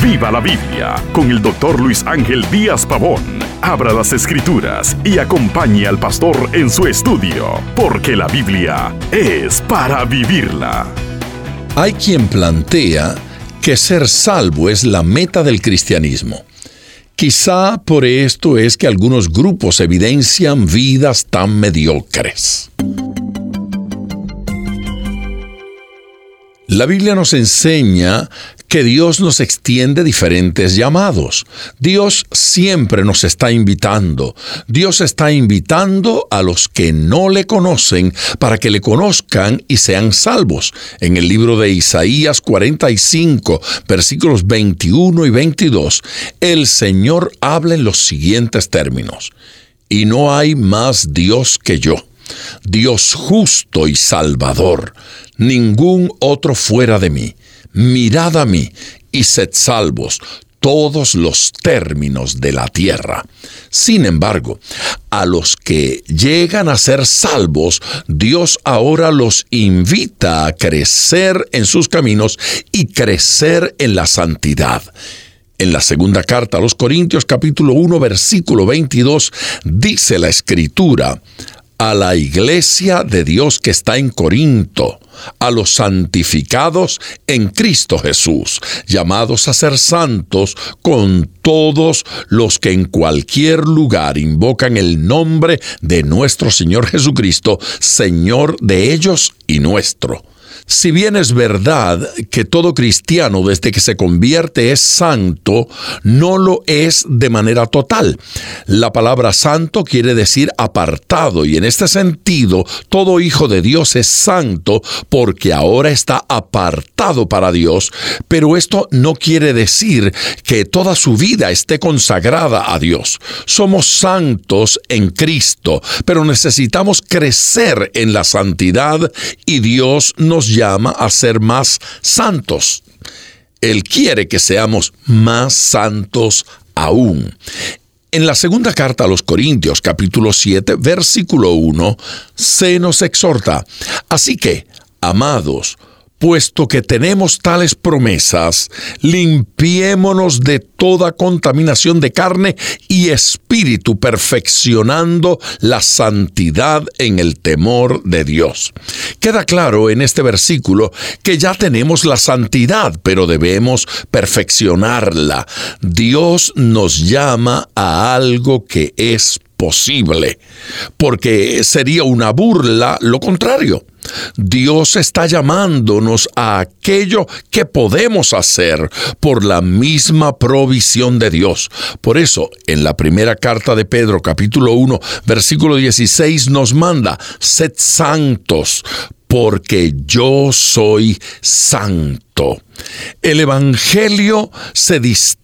Viva la Biblia con el doctor Luis Ángel Díaz Pavón. Abra las escrituras y acompañe al pastor en su estudio, porque la Biblia es para vivirla. Hay quien plantea que ser salvo es la meta del cristianismo. Quizá por esto es que algunos grupos evidencian vidas tan mediocres. La Biblia nos enseña que Dios nos extiende diferentes llamados. Dios siempre nos está invitando. Dios está invitando a los que no le conocen para que le conozcan y sean salvos. En el libro de Isaías 45, versículos 21 y 22, el Señor habla en los siguientes términos. Y no hay más Dios que yo Dios justo y salvador, ningún otro fuera de mí. Mirad a mí y sed salvos todos los términos de la tierra. Sin embargo, a los que llegan a ser salvos, Dios ahora los invita a crecer en sus caminos y crecer en la santidad. En la segunda carta a los Corintios capítulo 1 versículo 22 dice la escritura, a la iglesia de Dios que está en Corinto, a los santificados en Cristo Jesús, llamados a ser santos con todos los que en cualquier lugar invocan el nombre de nuestro Señor Jesucristo, Señor de ellos y nuestro. Si bien es verdad que todo cristiano desde que se convierte es santo, no lo es de manera total. La palabra santo quiere decir apartado y en este sentido todo hijo de Dios es santo porque ahora está apartado para Dios, pero esto no quiere decir que toda su vida esté consagrada a Dios. Somos santos en Cristo, pero necesitamos crecer en la santidad y Dios nos llama a ser más santos. Él quiere que seamos más santos aún. En la segunda carta a los Corintios capítulo 7 versículo 1 se nos exhorta, así que, amados, puesto que tenemos tales promesas, limpiémonos de toda contaminación de carne y espíritu, perfeccionando la santidad en el temor de Dios. Queda claro en este versículo que ya tenemos la santidad, pero debemos perfeccionarla. Dios nos llama a algo que es posible, porque sería una burla lo contrario. Dios está llamándonos a aquello que podemos hacer por la misma provisión de Dios. Por eso, en la primera carta de Pedro, capítulo 1, versículo 16, nos manda, sed santos, porque yo soy santo. El Evangelio se distingue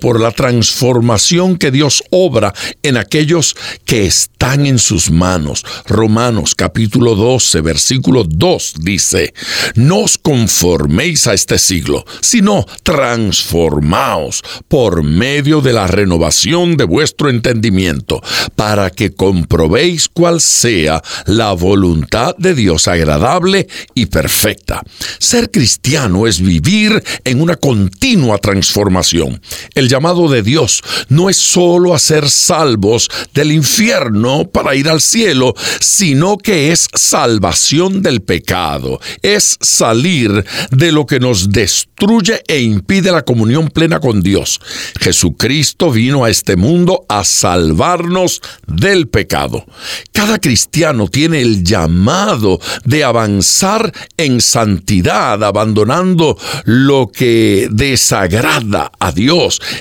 por la transformación que Dios obra en aquellos que están en sus manos. Romanos capítulo 12, versículo 2 dice, no os conforméis a este siglo, sino transformaos por medio de la renovación de vuestro entendimiento, para que comprobéis cuál sea la voluntad de Dios agradable y perfecta. Ser cristiano es vivir en una continua transformación. El llamado de Dios no es solo hacer salvos del infierno para ir al cielo, sino que es salvación del pecado, es salir de lo que nos destruye e impide la comunión plena con Dios. Jesucristo vino a este mundo a salvarnos del pecado. Cada cristiano tiene el llamado de avanzar en santidad, abandonando lo que desagrada a Dios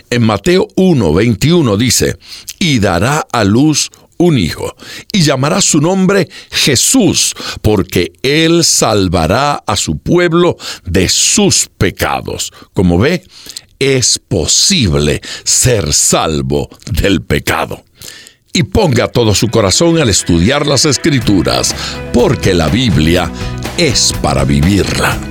en Mateo 1, 21 dice, y dará a luz un hijo, y llamará su nombre Jesús, porque él salvará a su pueblo de sus pecados. Como ve, es posible ser salvo del pecado. Y ponga todo su corazón al estudiar las escrituras, porque la Biblia es para vivirla.